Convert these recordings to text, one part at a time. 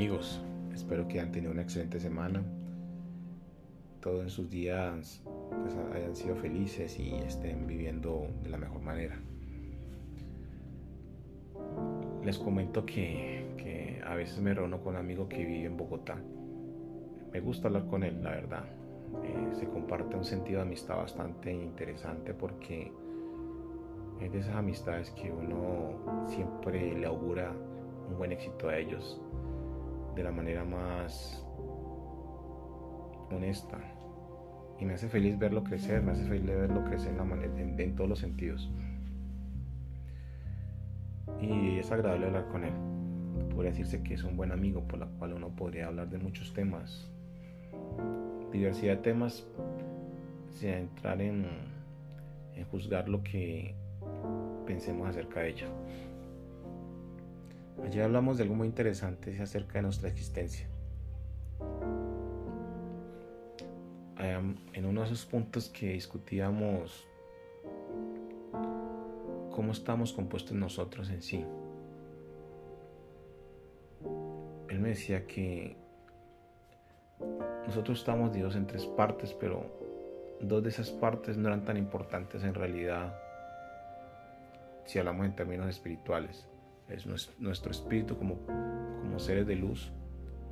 amigos, espero que hayan tenido una excelente semana. Todos en sus días pues, hayan sido felices y estén viviendo de la mejor manera. Les comento que, a veces me reúno con un amigo que vive en Bogotá. Me gusta hablar con él, la verdad. Eh, se comparte un sentido de amistad bastante interesante porque es de esas amistades que uno siempre le augura un buen éxito a ellos de la manera más honesta. Y me hace feliz verlo crecer, me hace feliz verlo crecer en, todos los sentidos. Y es agradable hablar con él. Podría decirse que es un buen amigo por la cual uno podría hablar de muchos temas. Diversidad de temas, sin entrar en, en juzgar lo que pensemos acerca de ello. Ayer hablamos de algo muy interesante acerca de nuestra existencia. En uno de esos puntos que discutíamos cómo estamos compuestos nosotros en sí. Él me decía que nosotros estamos divididos en tres partes, pero dos de esas partes no eran tan importantes en realidad si hablamos en términos espirituales es nuestro espíritu como, como seres de luz,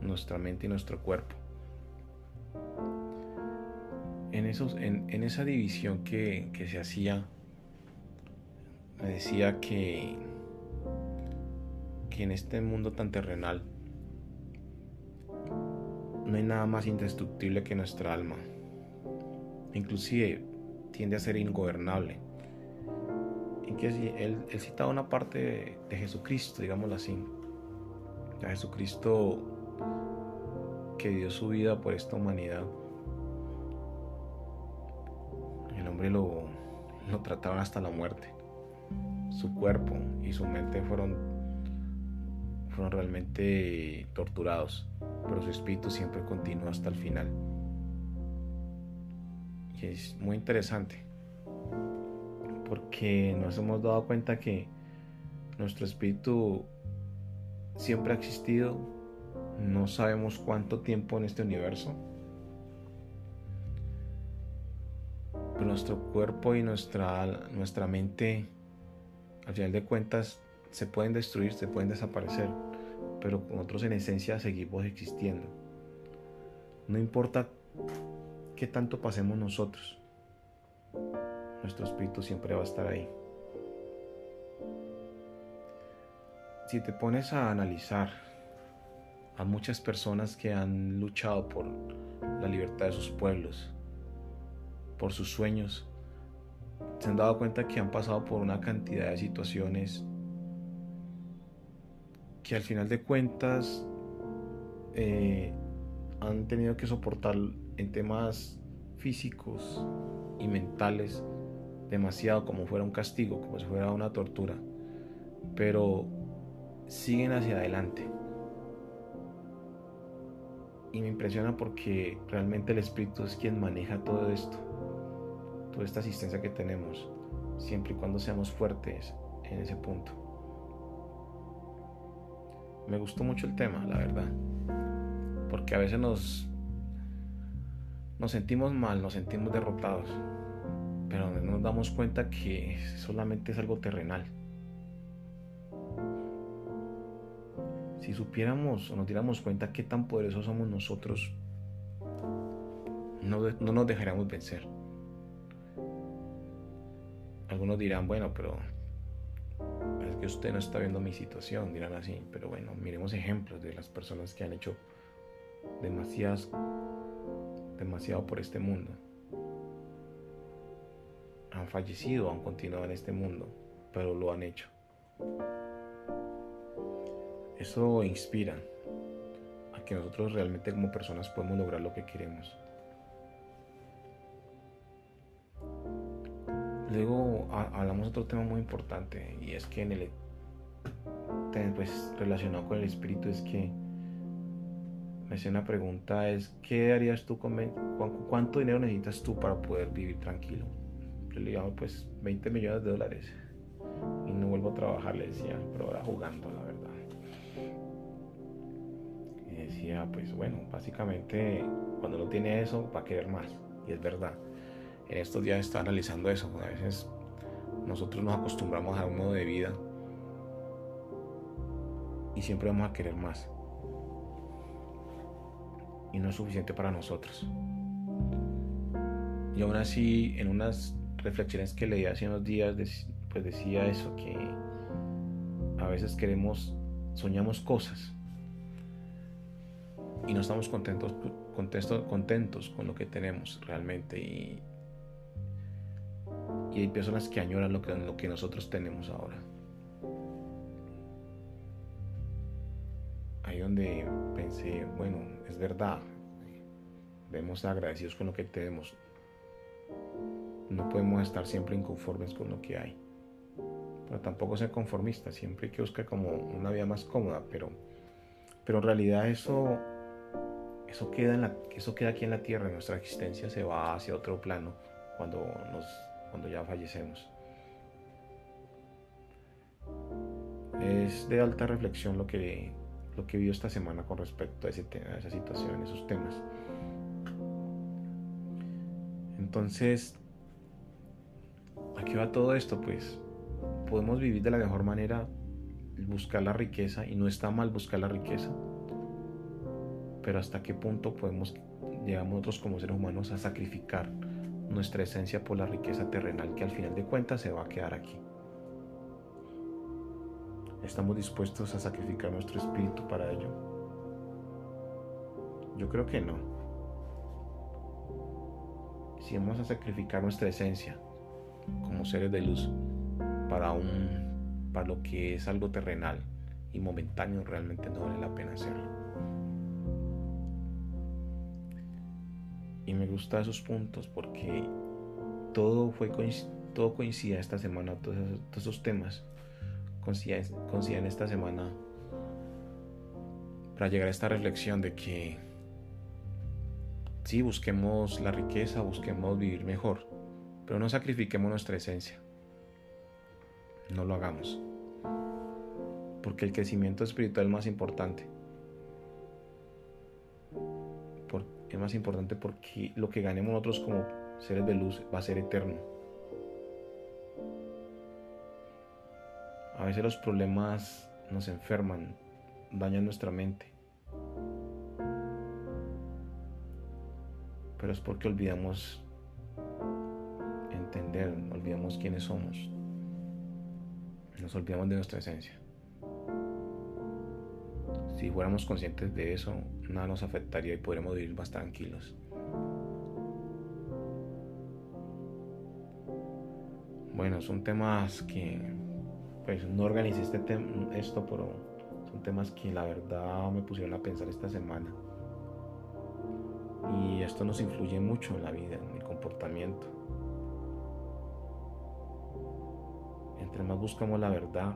nuestra mente y nuestro cuerpo. En, esos, en, esa división que, que se hacía, me decía que, que en este mundo tan terrenal no hay nada más indestructible que nuestra alma. Inclusive tiende a ser ingobernable en que él, él citaba una parte de, Jesucristo, digámoslo así. A Jesucristo que dio su vida por esta humanidad. El hombre lo, lo trataban hasta la muerte. Su cuerpo y su mente fueron, fueron realmente torturados, pero su espíritu siempre continuó hasta el final. Y es muy interesante porque nos hemos dado cuenta que nuestro espíritu siempre ha existido, no sabemos cuánto tiempo en este universo, pero nuestro cuerpo y nuestra, nuestra mente, al final de cuentas, se pueden destruir, se pueden desaparecer, pero nosotros en esencia seguimos existiendo. No importa qué tanto pasemos nosotros nuestro espíritu siempre va a estar ahí. Si te pones a analizar a muchas personas que han luchado por la libertad de sus pueblos, por sus sueños, se han dado cuenta que han pasado por una cantidad de situaciones que al final de cuentas eh, han tenido que soportar en temas físicos y mentales demasiado como fuera un castigo, como si fuera una tortura, pero siguen hacia adelante. Y me impresiona porque realmente el Espíritu es quien maneja todo esto, toda esta asistencia que tenemos, siempre y cuando seamos fuertes en ese punto. Me gustó mucho el tema, la verdad, porque a veces nos, nos sentimos mal, nos sentimos derrotados pero nos damos cuenta que solamente es algo terrenal. Si supiéramos o nos diéramos cuenta qué tan poderosos somos nosotros, no, no nos dejaríamos vencer. Algunos dirán, bueno, pero es que usted no está viendo mi situación, dirán así, pero bueno, miremos ejemplos de las personas que han hecho demasiado por este mundo han fallecido, han continuado en este mundo, pero lo han hecho. Eso inspira a que nosotros realmente como personas podemos lograr lo que queremos. Luego hablamos de otro tema muy importante y es que en el pues relacionado con el espíritu es que me hace una pregunta es ¿qué harías tú con cuánto dinero necesitas tú para poder vivir tranquilo? Le llamo pues 20 millones de dólares y no vuelvo a trabajar, le decía, pero ahora jugando, la verdad. decía, pues bueno, básicamente cuando uno tiene eso va a querer más. Y es verdad. En estos días estaba analizando eso. A veces nosotros nos acostumbramos a un modo de vida y siempre vamos a querer más. Y no es suficiente para nosotros. Y aún así, en unas reflexiones que leí hace unos días, pues decía eso, que a veces queremos, soñamos cosas y no estamos contentos, contentos, contentos con lo que tenemos realmente. Y, y hay personas que añoran lo que, lo que nosotros tenemos ahora. Ahí donde pensé, bueno, es verdad, estar agradecidos con lo que tenemos. No podemos estar siempre inconformes con lo que hay. Pero tampoco ser conformistas, siempre hay que buscar como una vida más cómoda, pero, pero en realidad eso eso queda, eso queda aquí en la tierra, nuestra existencia se va hacia otro plano cuando, nos, cuando ya fallecemos. Es de alta reflexión lo que, lo que vi esta semana con respecto a, ese a esa situación, esos temas. Entonces, aquí va todo esto, pues podemos vivir de la mejor manera, buscar la riqueza, y no está mal buscar la riqueza, pero hasta qué punto podemos, llegamos nosotros como seres humanos a sacrificar nuestra esencia por la riqueza terrenal que al final de cuentas se va a quedar aquí. ¿Estamos dispuestos a sacrificar nuestro espíritu para ello? Yo creo que no. Si vamos a sacrificar nuestra esencia como seres de luz para un para lo que es algo terrenal y momentáneo, realmente no vale la pena hacerlo. y me gustan esos puntos porque todo fue todo coincide esta semana, todos, esos temas coinciden, esta semana para llegar a esta reflexión de que sí, busquemos la riqueza, busquemos vivir mejor, pero no sacrifiquemos nuestra esencia. No lo hagamos. Porque el crecimiento espiritual es más importante. es más importante porque lo que ganemos nosotros como seres de luz va a ser eterno. A veces los problemas nos enferman, dañan nuestra mente. Pero es porque olvidamos entender, olvidamos quiénes somos. Nos olvidamos de nuestra esencia. Si fuéramos conscientes de eso, nada nos afectaría y podríamos vivir más tranquilos. Bueno, son temas que, pues no organicé este esto, pero son temas que la verdad me pusieron a pensar esta semana. Y esto nos influye mucho en la vida, en el comportamiento. Entre más buscamos la verdad,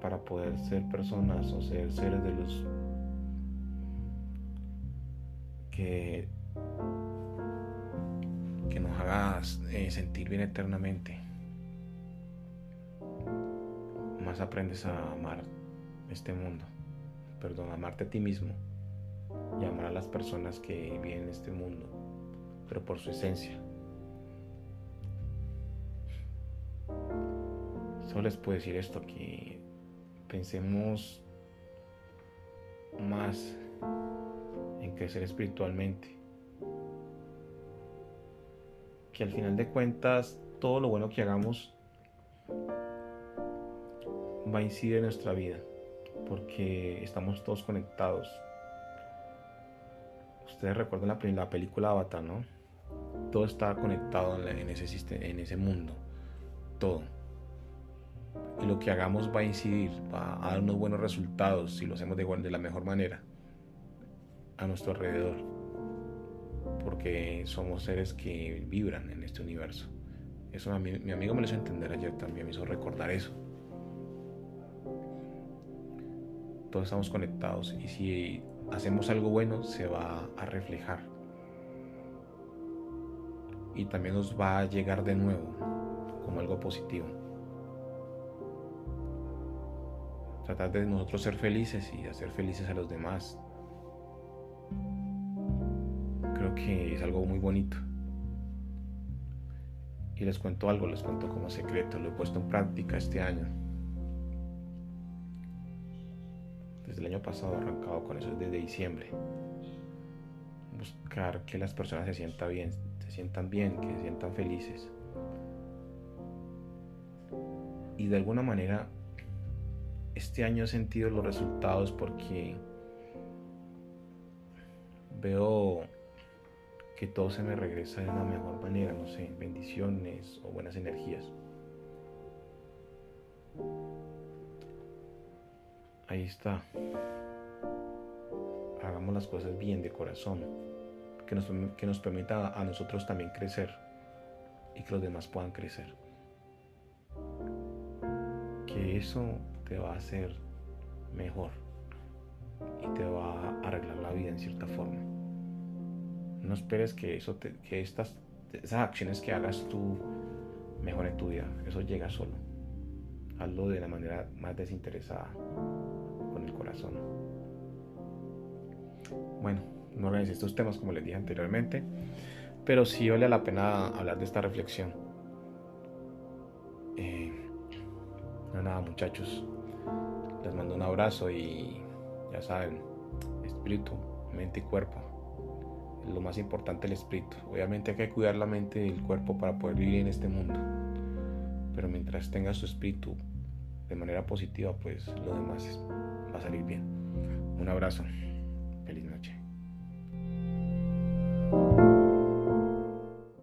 para poder ser personas o ser seres de luz que, que nos hagas eh, sentir bien eternamente. Más aprendes a amar este mundo, perdón, amarte a ti mismo y amar a las personas que viven en este mundo, pero por su esencia. Solo les puedo decir esto, que pensemos más en crecer espiritualmente. Que al final de cuentas todo lo bueno que hagamos va a incidir en nuestra vida, porque estamos todos conectados. Ustedes recuerdan la, la película Avatar, ¿no? Todo está conectado en, ese, en ese mundo, todo y lo que hagamos va a incidir, va a dar unos buenos resultados si lo hacemos de, de la mejor manera a nuestro alrededor, porque somos seres que vibran en este universo. Eso a mi amigo me lo hizo entender ayer también, me hizo recordar eso. Todos estamos conectados y si hacemos algo bueno se va a reflejar y también nos va a llegar de nuevo como algo positivo. tratar de nosotros ser felices y hacer felices a los demás creo que es algo muy bonito. Y les cuento algo, les cuento como secreto, lo he puesto en práctica este año. Desde el año pasado arrancado con eso desde diciembre. Buscar que las personas se sientan bien, se sientan bien, que se sientan felices. Y de alguna manera este año he sentido los resultados porque veo que todo se me regresa de una mejor manera, no sé, bendiciones o buenas energías. Ahí está. Hagamos las cosas bien de corazón, que nos, que nos permita a nosotros también crecer y que los demás puedan crecer. Que eso te va a hacer mejor y te va a arreglar la vida en cierta forma. No esperes que, eso que estas, esas acciones que hagas tú mejoren tu vida. Eso llega solo. Hazlo de la manera más desinteresada, el corazón. Bueno, no organicé estos temas como les dije anteriormente, pero sí vale la pena hablar de esta reflexión. Eh, no nada, muchachos. Les mando un abrazo y ya saben, espíritu, mente y cuerpo. Lo más importante el espíritu. Obviamente hay que cuidar la mente y el cuerpo para poder vivir en este mundo. Pero mientras tengas su espíritu de manera positiva, pues lo demás va a salir bien. Un abrazo.